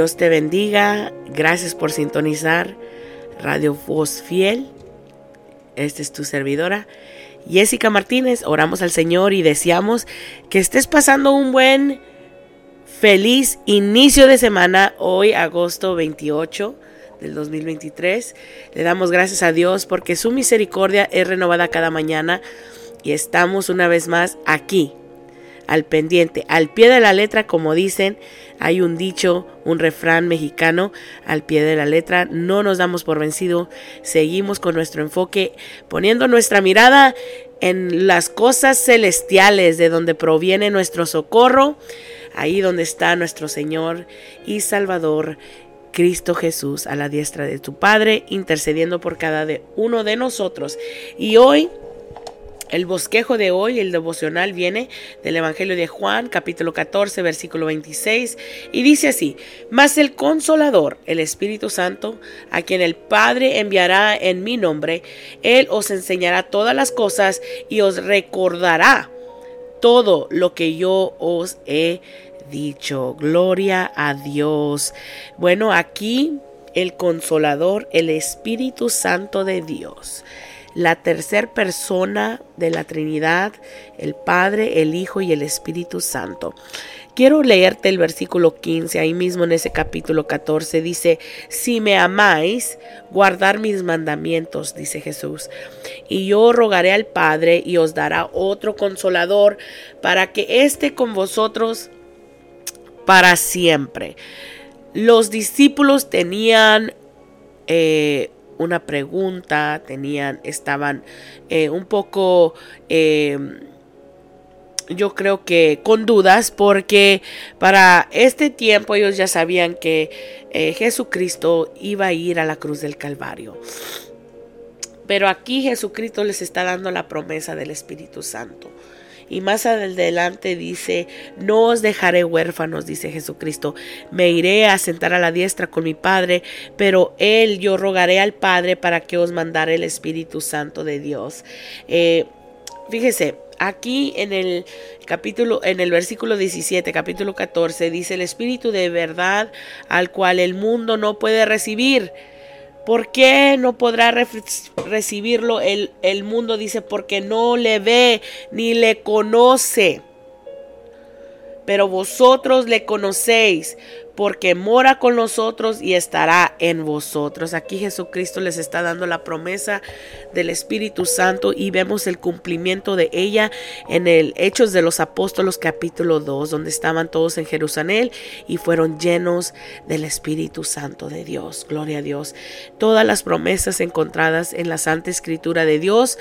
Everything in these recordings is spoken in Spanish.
Dios te bendiga. Gracias por sintonizar Radio Voz Fiel. Esta es tu servidora, Jessica Martínez. Oramos al Señor y deseamos que estés pasando un buen, feliz inicio de semana. Hoy, agosto 28 del 2023. Le damos gracias a Dios porque su misericordia es renovada cada mañana y estamos una vez más aquí al pendiente, al pie de la letra, como dicen, hay un dicho, un refrán mexicano, al pie de la letra, no nos damos por vencido, seguimos con nuestro enfoque, poniendo nuestra mirada en las cosas celestiales, de donde proviene nuestro socorro, ahí donde está nuestro Señor y Salvador. Cristo Jesús a la diestra de tu Padre, intercediendo por cada uno de nosotros. Y hoy el bosquejo de hoy, el devocional, viene del Evangelio de Juan, capítulo 14, versículo 26, y dice así, Mas el consolador, el Espíritu Santo, a quien el Padre enviará en mi nombre, Él os enseñará todas las cosas y os recordará todo lo que yo os he dicho. Gloria a Dios. Bueno, aquí el consolador, el Espíritu Santo de Dios la tercera persona de la Trinidad, el Padre, el Hijo y el Espíritu Santo. Quiero leerte el versículo 15, ahí mismo en ese capítulo 14, dice, si me amáis, guardar mis mandamientos, dice Jesús, y yo rogaré al Padre y os dará otro consolador para que esté con vosotros para siempre. Los discípulos tenían eh, una pregunta, tenían, estaban eh, un poco, eh, yo creo que con dudas, porque para este tiempo ellos ya sabían que eh, Jesucristo iba a ir a la cruz del Calvario. Pero aquí Jesucristo les está dando la promesa del Espíritu Santo. Y más adelante dice, no os dejaré huérfanos, dice Jesucristo, me iré a sentar a la diestra con mi Padre, pero Él yo rogaré al Padre para que os mandare el Espíritu Santo de Dios. Eh, fíjese, aquí en el capítulo, en el versículo 17, capítulo 14, dice el Espíritu de verdad al cual el mundo no puede recibir ¿Por qué no podrá recibirlo el, el mundo? Dice, porque no le ve ni le conoce. Pero vosotros le conocéis, porque mora con nosotros y estará en vosotros. Aquí Jesucristo les está dando la promesa del Espíritu Santo y vemos el cumplimiento de ella en el Hechos de los Apóstolos capítulo 2, donde estaban todos en Jerusalén y fueron llenos del Espíritu Santo de Dios. Gloria a Dios. Todas las promesas encontradas en la Santa Escritura de Dios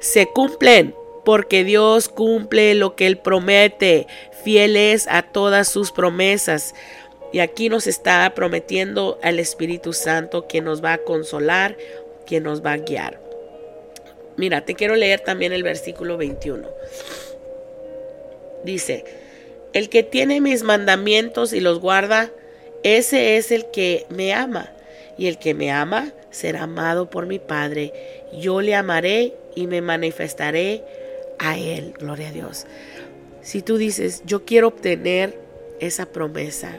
se cumplen porque Dios cumple lo que Él promete, fiel es a todas sus promesas. Y aquí nos está prometiendo al Espíritu Santo que nos va a consolar, que nos va a guiar. Mira, te quiero leer también el versículo 21. Dice, el que tiene mis mandamientos y los guarda, ese es el que me ama. Y el que me ama será amado por mi Padre. Yo le amaré y me manifestaré a él. Gloria a Dios. Si tú dices, yo quiero obtener esa promesa,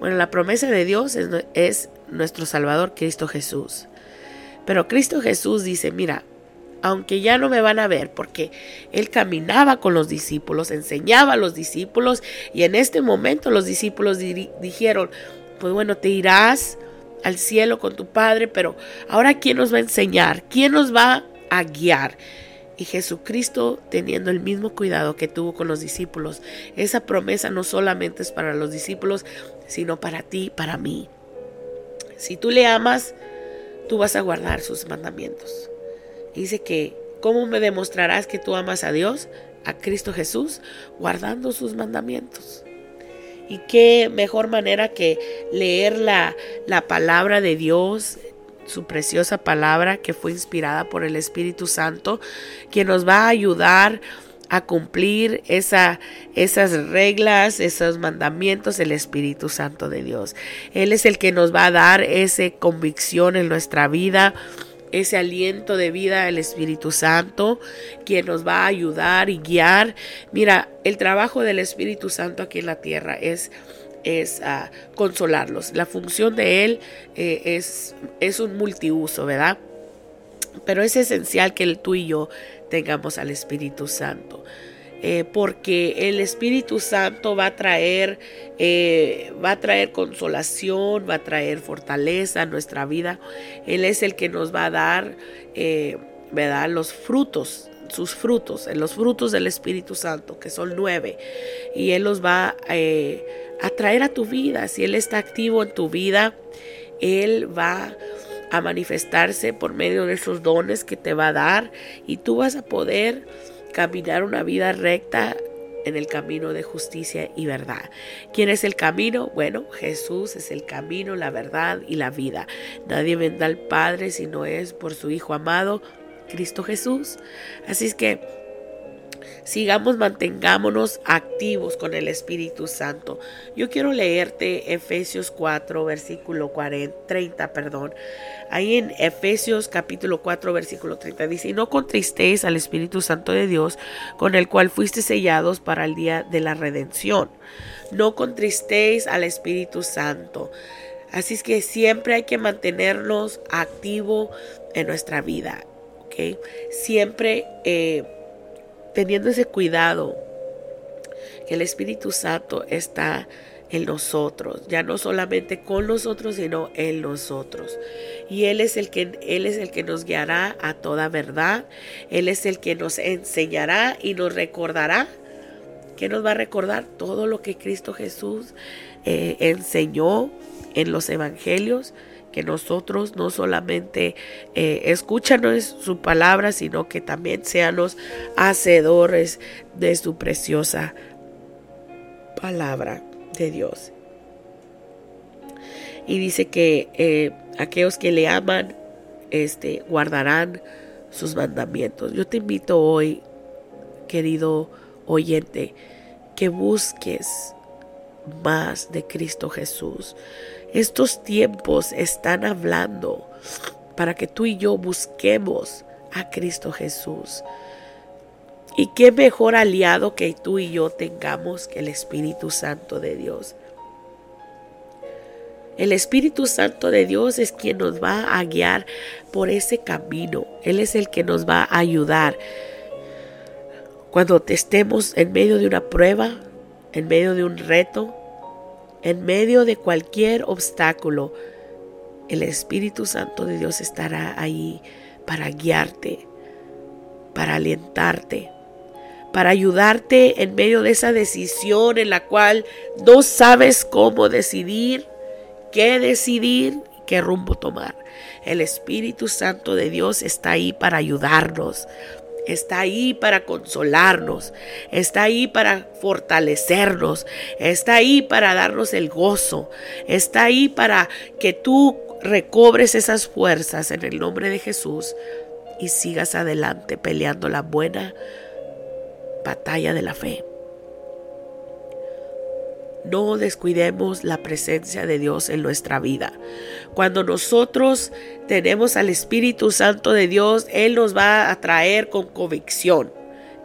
bueno, la promesa de Dios es, nuestro Salvador Cristo Jesús. Pero Cristo Jesús dice, mira, aunque ya no me van a ver, porque Él caminaba con los discípulos, enseñaba a los discípulos, y en este momento los discípulos dijeron, pues bueno, te irás al cielo con tu Padre, pero ahora ¿quién nos va a enseñar? ¿Quién nos va a guiar? Y Jesucristo teniendo el mismo cuidado que tuvo con los discípulos. Esa promesa no solamente es para los discípulos, sino para ti, para mí. Si tú le amas, tú vas a guardar sus mandamientos. Dice que, ¿cómo me demostrarás que tú amas a Dios, a Cristo Jesús? Guardando sus mandamientos. Y qué mejor manera que leer la, la palabra de Dios, su preciosa palabra que fue inspirada por el Espíritu Santo, que nos va a ayudar a cumplir esa, esas reglas, esos mandamientos del Espíritu Santo de Dios. Él es el que nos va a dar esa convicción en nuestra vida, ese aliento de vida del Espíritu Santo, quien nos va a ayudar y guiar. Mira, el trabajo del Espíritu Santo aquí en la tierra es es ah, consolarlos. La función de Él eh, es, es un multiuso, ¿verdad? Pero es esencial que tú y yo tengamos al Espíritu Santo. Eh, porque el Espíritu Santo va a traer, eh, va a traer consolación, va a traer fortaleza a nuestra vida. Él es el que nos va a dar, ¿verdad? Los frutos sus frutos, en los frutos del Espíritu Santo, que son nueve, y Él los va eh, a traer a tu vida. Si Él está activo en tu vida, Él va a manifestarse por medio de esos dones que te va a dar y tú vas a poder caminar una vida recta en el camino de justicia y verdad. ¿Quién es el camino? Bueno, Jesús es el camino, la verdad y la vida. Nadie vendrá al Padre si no es por su Hijo amado, Cristo Jesús. Así es que sigamos, mantengámonos activos con el Espíritu Santo. Yo quiero leerte Efesios 4, versículo 40, 30, perdón. Ahí en Efesios capítulo 4, versículo 30 dice, y no contristéis al Espíritu Santo de Dios, con el cual fuiste sellados para el día de la redención. No contristéis al Espíritu Santo. Así es que siempre hay que mantenernos activos en nuestra vida. Siempre eh, teniendo ese cuidado que el Espíritu Santo está en nosotros, ya no solamente con nosotros, sino en nosotros. Y Él es el que, Él es el que nos guiará a toda verdad. Él es el que nos enseñará y nos recordará. que nos va a recordar? Todo lo que Cristo Jesús eh, enseñó en los evangelios que nosotros no solamente eh, escúchanos su palabra, sino que también seamos hacedores de su preciosa palabra de Dios. Y dice que eh, aquellos que le aman, este, guardarán sus mandamientos. Yo te invito hoy, querido oyente, que busques más de Cristo Jesús. Estos tiempos están hablando para que tú y yo busquemos a Cristo Jesús. Y qué mejor aliado que tú y yo tengamos que el Espíritu Santo de Dios. El Espíritu Santo de Dios es quien nos va a guiar por ese camino. Él es el que nos va a ayudar. Cuando estemos en medio de una prueba, en medio de un reto, en medio de cualquier obstáculo, el Espíritu Santo de Dios estará ahí para guiarte, para alentarte, para ayudarte en medio de esa decisión en la cual no sabes cómo decidir, qué decidir, qué rumbo tomar. El Espíritu Santo de Dios está ahí para ayudarnos, está ahí para consolarnos, está ahí para fortalecernos, está ahí para darnos el gozo, está ahí para que tú recobres esas fuerzas en el nombre de Jesús y sigas adelante peleando la buena batalla de la fe. No descuidemos la presencia de Dios en nuestra vida. Cuando nosotros tenemos al Espíritu Santo de Dios, Él nos va a traer con convicción.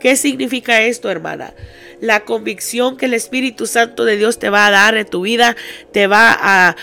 ¿Qué significa esto, hermana? La convicción que el Espíritu Santo de Dios te va a dar en tu vida, te va a,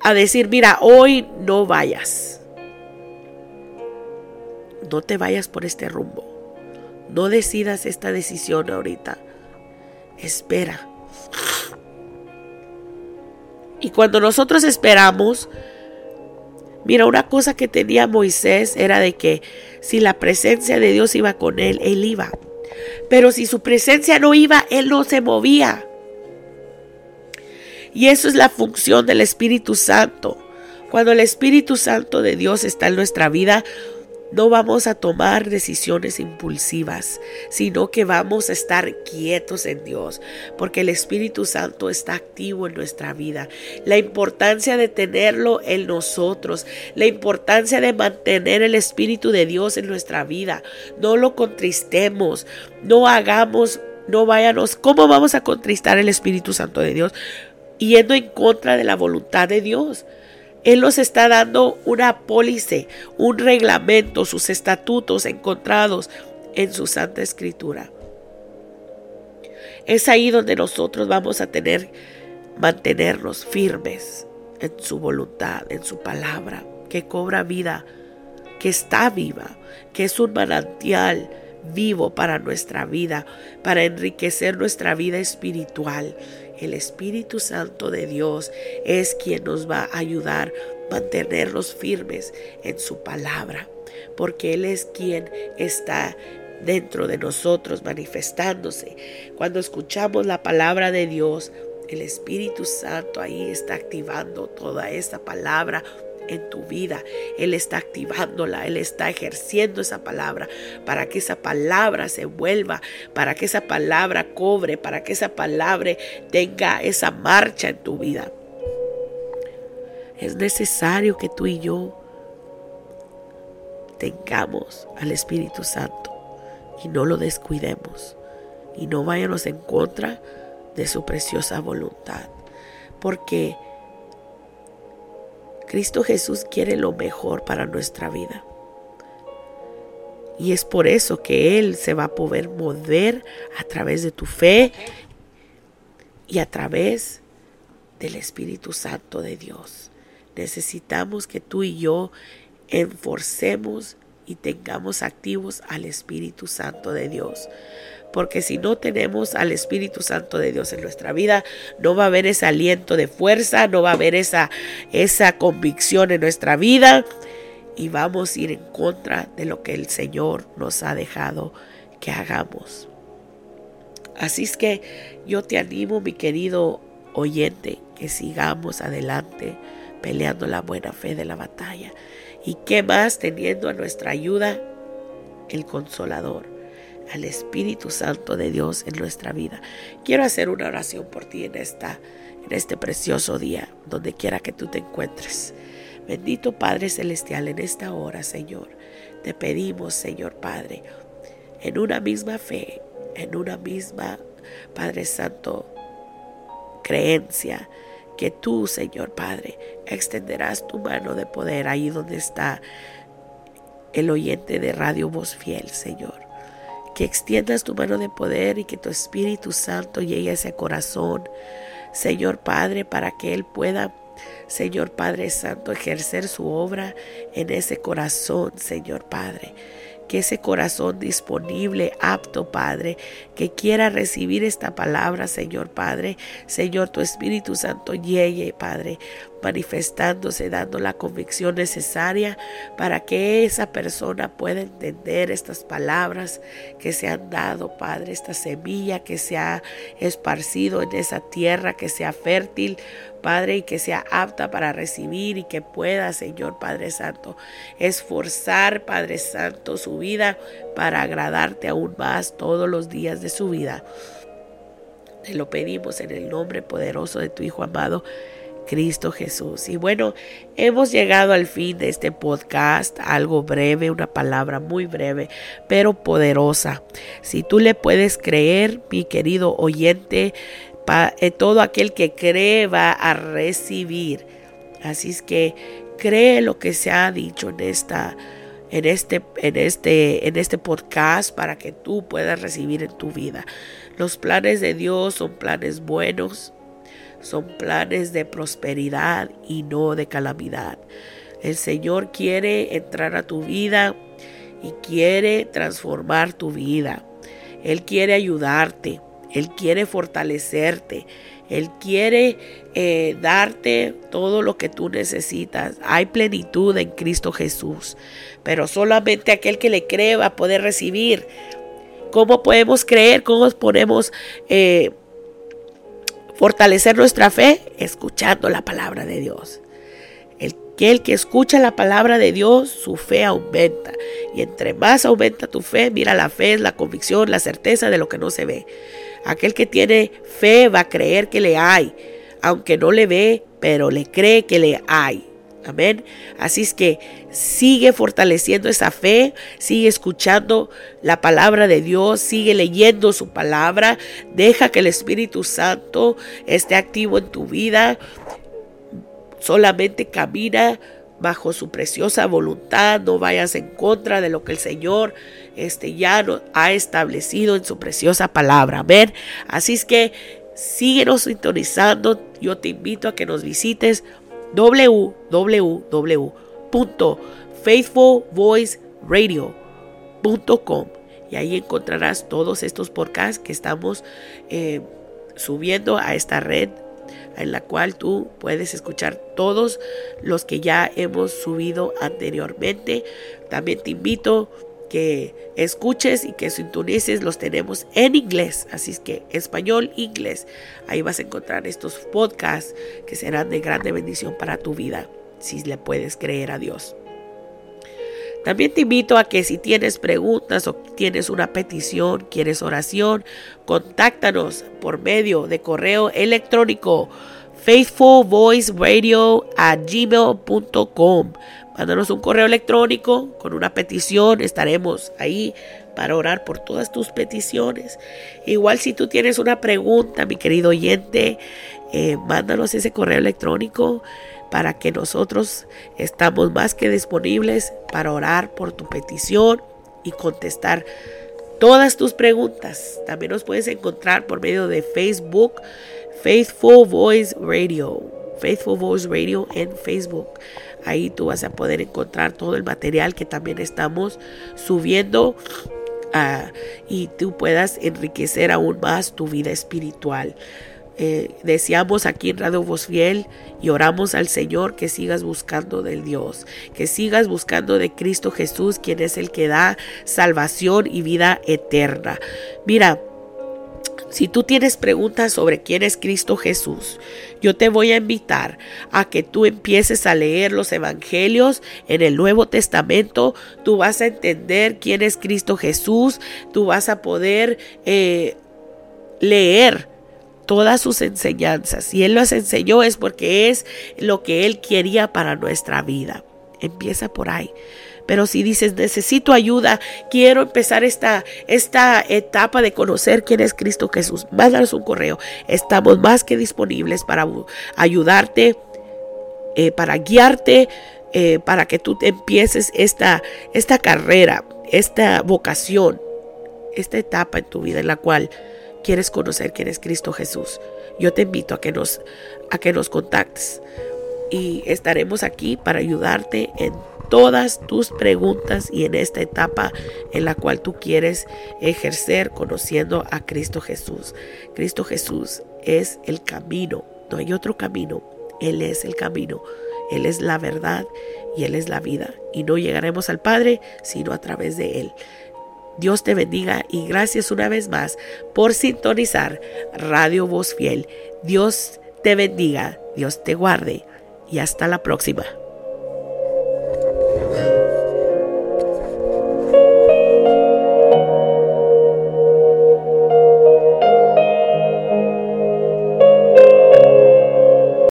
a decir, mira, hoy no vayas. No te vayas por este rumbo. No decidas esta decisión ahorita. Espera y cuando nosotros esperamos, mira, una cosa que tenía Moisés era de que si la presencia de Dios iba con él, él iba. Pero si su presencia no iba, él no se movía. Y eso es la función del Espíritu Santo. Cuando el Espíritu Santo de Dios está en nuestra vida, no vamos a tomar decisiones impulsivas, sino que vamos a estar quietos en Dios, porque el Espíritu Santo está activo en nuestra vida. La importancia de tenerlo en nosotros, la importancia de mantener el Espíritu de Dios en nuestra vida. No lo contristemos, no hagamos, no váyanos. ¿Cómo vamos a contristar el Espíritu Santo de Dios? Yendo en contra de la voluntad de Dios. Él nos está dando una pólice, un reglamento, sus estatutos encontrados en su Santa Escritura. Es ahí donde nosotros vamos a tener mantenernos firmes en su voluntad, en su palabra, que cobra vida, que está viva, que es un manantial vivo para nuestra vida, para enriquecer nuestra vida espiritual. El Espíritu Santo de Dios es quien nos va a ayudar a mantenernos firmes en su palabra, porque Él es quien está dentro de nosotros manifestándose. Cuando escuchamos la palabra de Dios, el Espíritu Santo ahí está activando toda esta palabra en tu vida. Él está activándola, Él está ejerciendo esa palabra para que esa palabra se vuelva, para que esa palabra cobre, para que esa palabra tenga esa marcha en tu vida. Es necesario que tú y yo tengamos al Espíritu Santo y no lo descuidemos y no vayamos en contra de su preciosa voluntad. Porque Cristo Jesús quiere lo mejor para nuestra vida. Y es por eso que Él se va a poder mover a través de tu fe y a través del Espíritu Santo de Dios. Necesitamos que tú y yo enforcemos y tengamos activos al Espíritu Santo de Dios. Porque si no tenemos al Espíritu Santo de Dios en nuestra vida, no va a haber ese aliento de fuerza, no va a haber esa, esa convicción en nuestra vida y vamos a ir en contra de lo que el Señor nos ha dejado que hagamos. Así es que yo te animo, mi querido oyente, que sigamos adelante peleando la buena fe de la batalla. Y qué más teniendo a nuestra ayuda el consolador, al Espíritu Santo de Dios en nuestra vida. Quiero hacer una oración por ti en esta en este precioso día, donde quiera que tú te encuentres. Bendito Padre celestial, en esta hora, Señor, te pedimos, Señor Padre, en una misma fe, en una misma, Padre Santo, creencia, que tú, Señor Padre, extenderás tu mano de poder ahí donde está el oyente de Radio Voz Fiel, Señor. Que extiendas tu mano de poder y que tu Espíritu Santo llegue a ese corazón, Señor Padre, para que Él pueda, Señor Padre Santo, ejercer su obra en ese corazón, Señor Padre que ese corazón disponible, apto, Padre, que quiera recibir esta palabra, Señor Padre, Señor, tu Espíritu Santo llegue, Padre, manifestándose, dando la convicción necesaria para que esa persona pueda entender estas palabras que se han dado, Padre, esta semilla que se ha esparcido en esa tierra, que sea fértil, Padre, y que sea apta para recibir y que pueda, Señor Padre Santo, esforzar, Padre Santo, su vida para agradarte aún más todos los días de su vida. Te lo pedimos en el nombre poderoso de tu Hijo amado. Cristo Jesús. Y bueno, hemos llegado al fin de este podcast, algo breve, una palabra muy breve, pero poderosa. Si tú le puedes creer, mi querido oyente, eh, todo aquel que cree va a recibir. Así es que cree lo que se ha dicho en esta en este en este en este podcast para que tú puedas recibir en tu vida. Los planes de Dios son planes buenos, son planes de prosperidad y no de calamidad. El Señor quiere entrar a tu vida y quiere transformar tu vida. Él quiere ayudarte. Él quiere fortalecerte. Él quiere eh, darte todo lo que tú necesitas. Hay plenitud en Cristo Jesús. Pero solamente aquel que le cree va a poder recibir. ¿Cómo podemos creer? ¿Cómo podemos eh, fortalecer nuestra fe? Escuchando la palabra de Dios. El que, el que escucha la palabra de Dios, su fe aumenta. Y entre más aumenta tu fe, mira, la fe la convicción, la certeza de lo que no se ve. Aquel que tiene fe va a creer que le hay, aunque no le ve, pero le cree que le hay. Amén. Así es que sigue fortaleciendo esa fe, sigue escuchando la palabra de Dios, sigue leyendo su palabra, deja que el Espíritu Santo esté activo en tu vida. Solamente camina bajo su preciosa voluntad, no vayas en contra de lo que el Señor este, ya ha establecido en su preciosa palabra. Amén. Así es que síguenos sintonizando. Yo te invito a que nos visites www.faithfulvoiceradio.com y ahí encontrarás todos estos podcasts que estamos eh, subiendo a esta red en la cual tú puedes escuchar todos los que ya hemos subido anteriormente. También te invito que escuches y que sintonices, los tenemos en inglés, así es que español, inglés, ahí vas a encontrar estos podcasts que serán de grande bendición para tu vida, si le puedes creer a Dios. También te invito a que si tienes preguntas o tienes una petición, quieres oración, contáctanos por medio de correo electrónico faithfulvoiceradio gmail.com. Mándanos un correo electrónico con una petición. Estaremos ahí para orar por todas tus peticiones. Igual si tú tienes una pregunta, mi querido oyente, eh, mándanos ese correo electrónico para que nosotros estamos más que disponibles para orar por tu petición y contestar todas tus preguntas. También nos puedes encontrar por medio de Facebook, Faithful Voice Radio, Faithful Voice Radio en Facebook. Ahí tú vas a poder encontrar todo el material que también estamos subiendo ah, y tú puedas enriquecer aún más tu vida espiritual. Eh, deseamos aquí en Radio Voz Fiel y oramos al Señor que sigas buscando del Dios, que sigas buscando de Cristo Jesús, quien es el que da salvación y vida eterna. Mira, si tú tienes preguntas sobre quién es Cristo Jesús, yo te voy a invitar a que tú empieces a leer los evangelios en el Nuevo Testamento. Tú vas a entender quién es Cristo Jesús. Tú vas a poder eh, leer todas sus enseñanzas. Si Él las enseñó es porque es lo que Él quería para nuestra vida. Empieza por ahí. Pero si dices, necesito ayuda, quiero empezar esta, esta etapa de conocer quién es Cristo Jesús, mándanos un correo. Estamos más que disponibles para ayudarte, eh, para guiarte, eh, para que tú empieces esta, esta carrera, esta vocación, esta etapa en tu vida en la cual quieres conocer quién es Cristo Jesús. Yo te invito a que nos, a que nos contactes y estaremos aquí para ayudarte en todas tus preguntas y en esta etapa en la cual tú quieres ejercer conociendo a Cristo Jesús. Cristo Jesús es el camino, no hay otro camino, Él es el camino, Él es la verdad y Él es la vida. Y no llegaremos al Padre sino a través de Él. Dios te bendiga y gracias una vez más por sintonizar Radio Voz Fiel. Dios te bendiga, Dios te guarde y hasta la próxima.